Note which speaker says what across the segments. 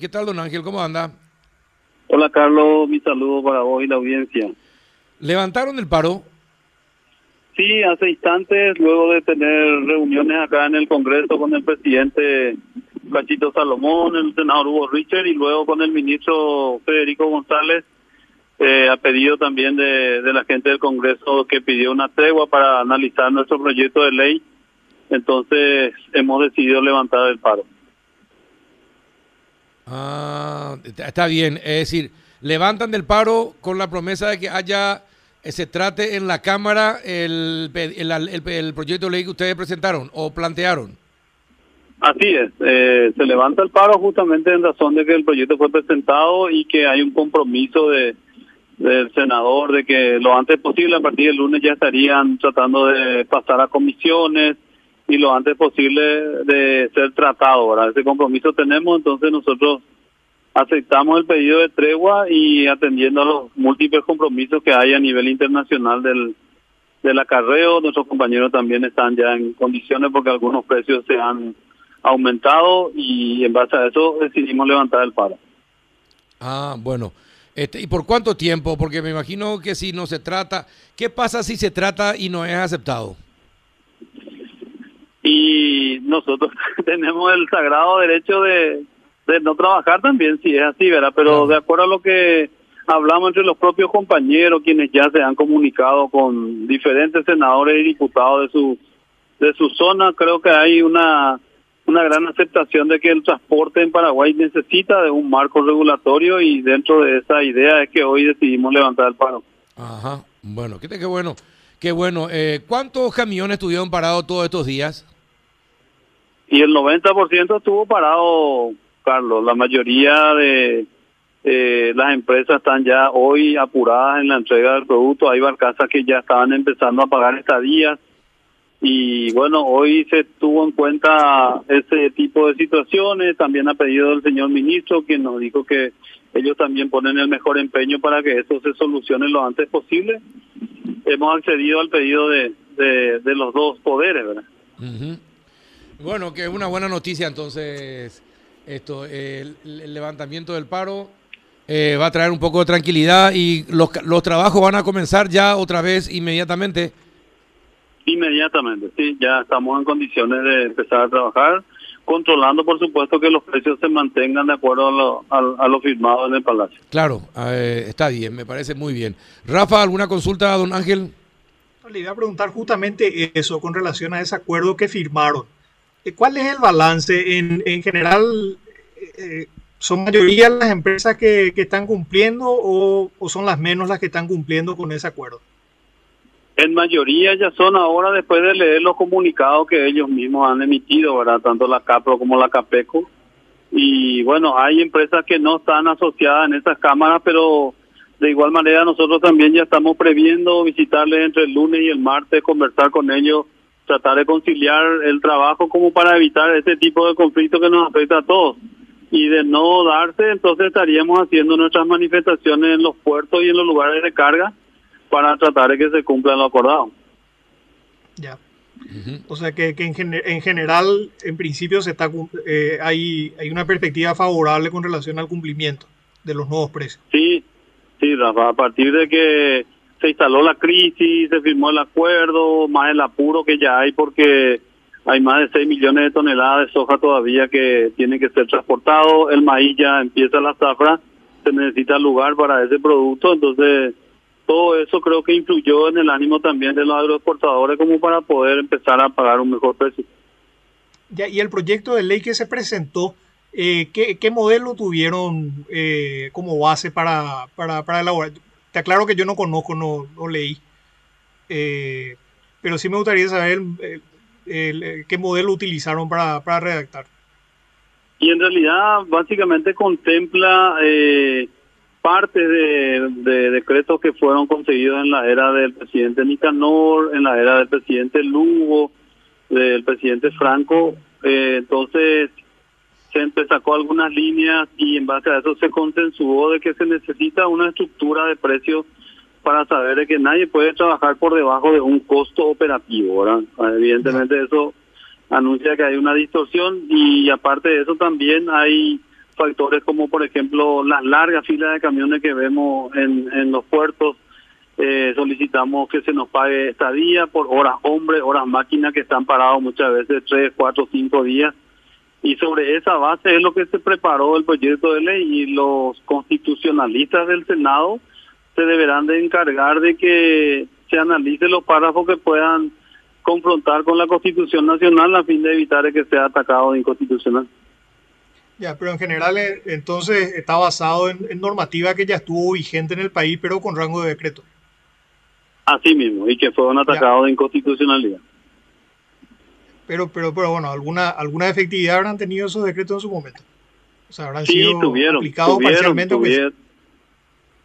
Speaker 1: ¿Qué tal, don Ángel? ¿Cómo anda?
Speaker 2: Hola, Carlos. Mi saludo para vos y la audiencia.
Speaker 1: ¿Levantaron el paro?
Speaker 2: Sí, hace instantes, luego de tener reuniones acá en el Congreso con el presidente Cachito Salomón, el senador Hugo Richard y luego con el ministro Federico González, eh, ha pedido también de, de la gente del Congreso que pidió una tregua para analizar nuestro proyecto de ley. Entonces, hemos decidido levantar el paro.
Speaker 1: Ah, está bien. Es decir, levantan del paro con la promesa de que haya, eh, se trate en la Cámara el, el, el, proyecto de ley que ustedes presentaron o plantearon.
Speaker 2: Así es, eh, se levanta el paro justamente en razón de que el proyecto fue presentado y que hay un compromiso de del senador de que lo antes posible, a partir del lunes ya estarían tratando de pasar a comisiones, y lo antes posible de ser tratado. ¿verdad? Ese compromiso tenemos, entonces nosotros aceptamos el pedido de tregua y atendiendo a los múltiples compromisos que hay a nivel internacional del, del acarreo, nuestros compañeros también están ya en condiciones porque algunos precios se han aumentado y en base a eso decidimos levantar el paro.
Speaker 1: Ah, bueno. Este, ¿Y por cuánto tiempo? Porque me imagino que si no se trata, ¿qué pasa si se trata y no es aceptado?
Speaker 2: Y nosotros tenemos el sagrado derecho de, de no trabajar también, si es así, ¿verdad? Pero de acuerdo a lo que hablamos entre los propios compañeros, quienes ya se han comunicado con diferentes senadores y diputados de su de su zona, creo que hay una una gran aceptación de que el transporte en Paraguay necesita de un marco regulatorio y dentro de esa idea es que hoy decidimos levantar el paro.
Speaker 1: Ajá, bueno, qué, qué bueno, qué bueno. Eh, ¿Cuántos camiones estuvieron parados todos estos días?
Speaker 2: y el 90% estuvo parado, Carlos. La mayoría de eh, las empresas están ya hoy apuradas en la entrega del producto. Hay barcazas que ya estaban empezando a pagar estadías. Y bueno, hoy se tuvo en cuenta ese tipo de situaciones. También ha pedido el señor ministro, quien nos dijo que ellos también ponen el mejor empeño para que esto se solucione lo antes posible. Hemos accedido al pedido de, de, de los dos poderes, ¿verdad?
Speaker 1: Bueno, que es una buena noticia entonces esto, el, el levantamiento del paro eh, va a traer un poco de tranquilidad y los, los trabajos van a comenzar ya otra vez inmediatamente.
Speaker 2: Inmediatamente, sí, ya estamos en condiciones de empezar a trabajar, controlando por supuesto que los precios se mantengan de acuerdo a lo, a, a lo firmado en el Palacio.
Speaker 1: Claro, eh, está bien, me parece muy bien. Rafa, ¿alguna consulta, don Ángel?
Speaker 3: Le iba a preguntar justamente eso con relación a ese acuerdo que firmaron. ¿Cuál es el balance? En, en general, eh, ¿son mayoría las empresas que, que están cumpliendo o, o, son las menos las que están cumpliendo con ese acuerdo?
Speaker 2: En mayoría ya son ahora después de leer los comunicados que ellos mismos han emitido, ¿verdad? Tanto la CAPRO como la CAPECO. Y bueno, hay empresas que no están asociadas en esas cámaras, pero de igual manera nosotros también ya estamos previendo visitarles entre el lunes y el martes, conversar con ellos tratar de conciliar el trabajo como para evitar este tipo de conflicto que nos afecta a todos. Y de no darse, entonces estaríamos haciendo nuestras manifestaciones en los puertos y en los lugares de carga para tratar de que se cumpla lo acordado.
Speaker 3: Ya. Uh -huh. O sea que, que en, gener en, general, en principio, se está eh, hay, hay una perspectiva favorable con relación al cumplimiento de los nuevos precios.
Speaker 2: Sí, sí, Rafa, a partir de que se instaló la crisis, se firmó el acuerdo, más el apuro que ya hay porque hay más de 6 millones de toneladas de soja todavía que tienen que ser transportados, el maíz ya empieza la zafra, se necesita lugar para ese producto, entonces todo eso creo que influyó en el ánimo también de los agroexportadores como para poder empezar a pagar un mejor precio.
Speaker 3: Ya, y el proyecto de ley que se presentó, eh, ¿qué, ¿qué, modelo tuvieron eh, como base para, para, para elaborar? Está claro que yo no conozco, no, no leí, eh, pero sí me gustaría saber el, el, el, qué modelo utilizaron para, para redactar.
Speaker 2: Y en realidad básicamente contempla eh, parte de, de, decretos que fueron conseguidos en la era del presidente Nicanor, en la era del presidente Lugo, del presidente Franco. Eh, entonces se sacó algunas líneas y en base a eso se consensuó de que se necesita una estructura de precios para saber de que nadie puede trabajar por debajo de un costo operativo, ¿verdad? Evidentemente eso anuncia que hay una distorsión y aparte de eso también hay factores como por ejemplo las largas filas de camiones que vemos en, en los puertos. Eh, solicitamos que se nos pague estadía por horas hombre, horas máquina que están parados muchas veces tres, cuatro, cinco días. Y sobre esa base es lo que se preparó el proyecto de ley y los constitucionalistas del Senado se deberán de encargar de que se analicen los párrafos que puedan confrontar con la Constitución Nacional a fin de evitar que sea atacado de inconstitucional.
Speaker 3: Ya, pero en general eh, entonces está basado en, normativa que ya estuvo vigente en el país, pero con rango de decreto.
Speaker 2: Así mismo, y que fueron atacados de inconstitucionalidad.
Speaker 3: Pero, pero, pero bueno, alguna alguna efectividad habrán tenido esos decretos en su momento.
Speaker 2: O sea, habrán sido tuvieron, aplicados tuvieron, parcialmente. Tuvieron,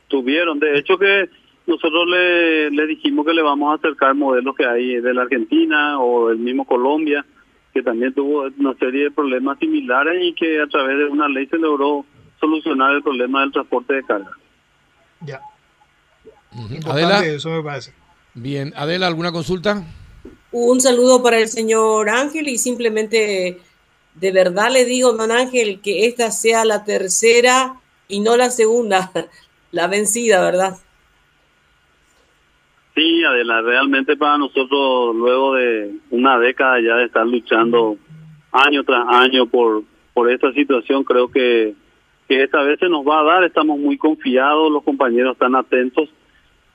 Speaker 2: tuvieron, de hecho que nosotros le, le dijimos que le vamos a acercar modelos que hay de la Argentina o del mismo Colombia, que también tuvo una serie de problemas similares y que a través de una ley se logró solucionar el problema del transporte de carga.
Speaker 3: Ya.
Speaker 1: Adela, eso me parece. Bien, Adela, ¿alguna consulta?
Speaker 4: Un saludo para el señor Ángel y simplemente de verdad le digo, don Ángel, que esta sea la tercera y no la segunda, la vencida, ¿verdad?
Speaker 2: Sí, Adela, realmente para nosotros, luego de una década ya de estar luchando año tras año por, por esta situación, creo que, que esta vez se nos va a dar, estamos muy confiados, los compañeros están atentos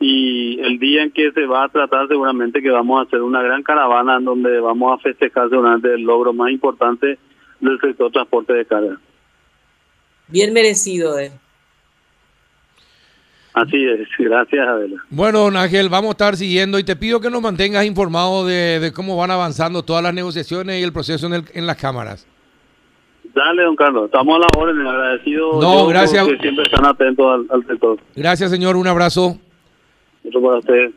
Speaker 2: y el día en que se va a tratar seguramente que vamos a hacer una gran caravana en donde vamos a festejar seguramente el logro más importante del sector transporte de carga.
Speaker 4: Bien merecido, eh.
Speaker 2: Así es, gracias Adela.
Speaker 1: Bueno, don Ángel, vamos a estar siguiendo y te pido que nos mantengas informado de, cómo van avanzando todas las negociaciones y el proceso en, en las cámaras.
Speaker 2: Dale, don Carlos, estamos a la orden, agradecido.
Speaker 1: No, gracias.
Speaker 2: siempre están atentos al, sector.
Speaker 1: Gracias, señor, un abrazo.
Speaker 2: Otro para usted.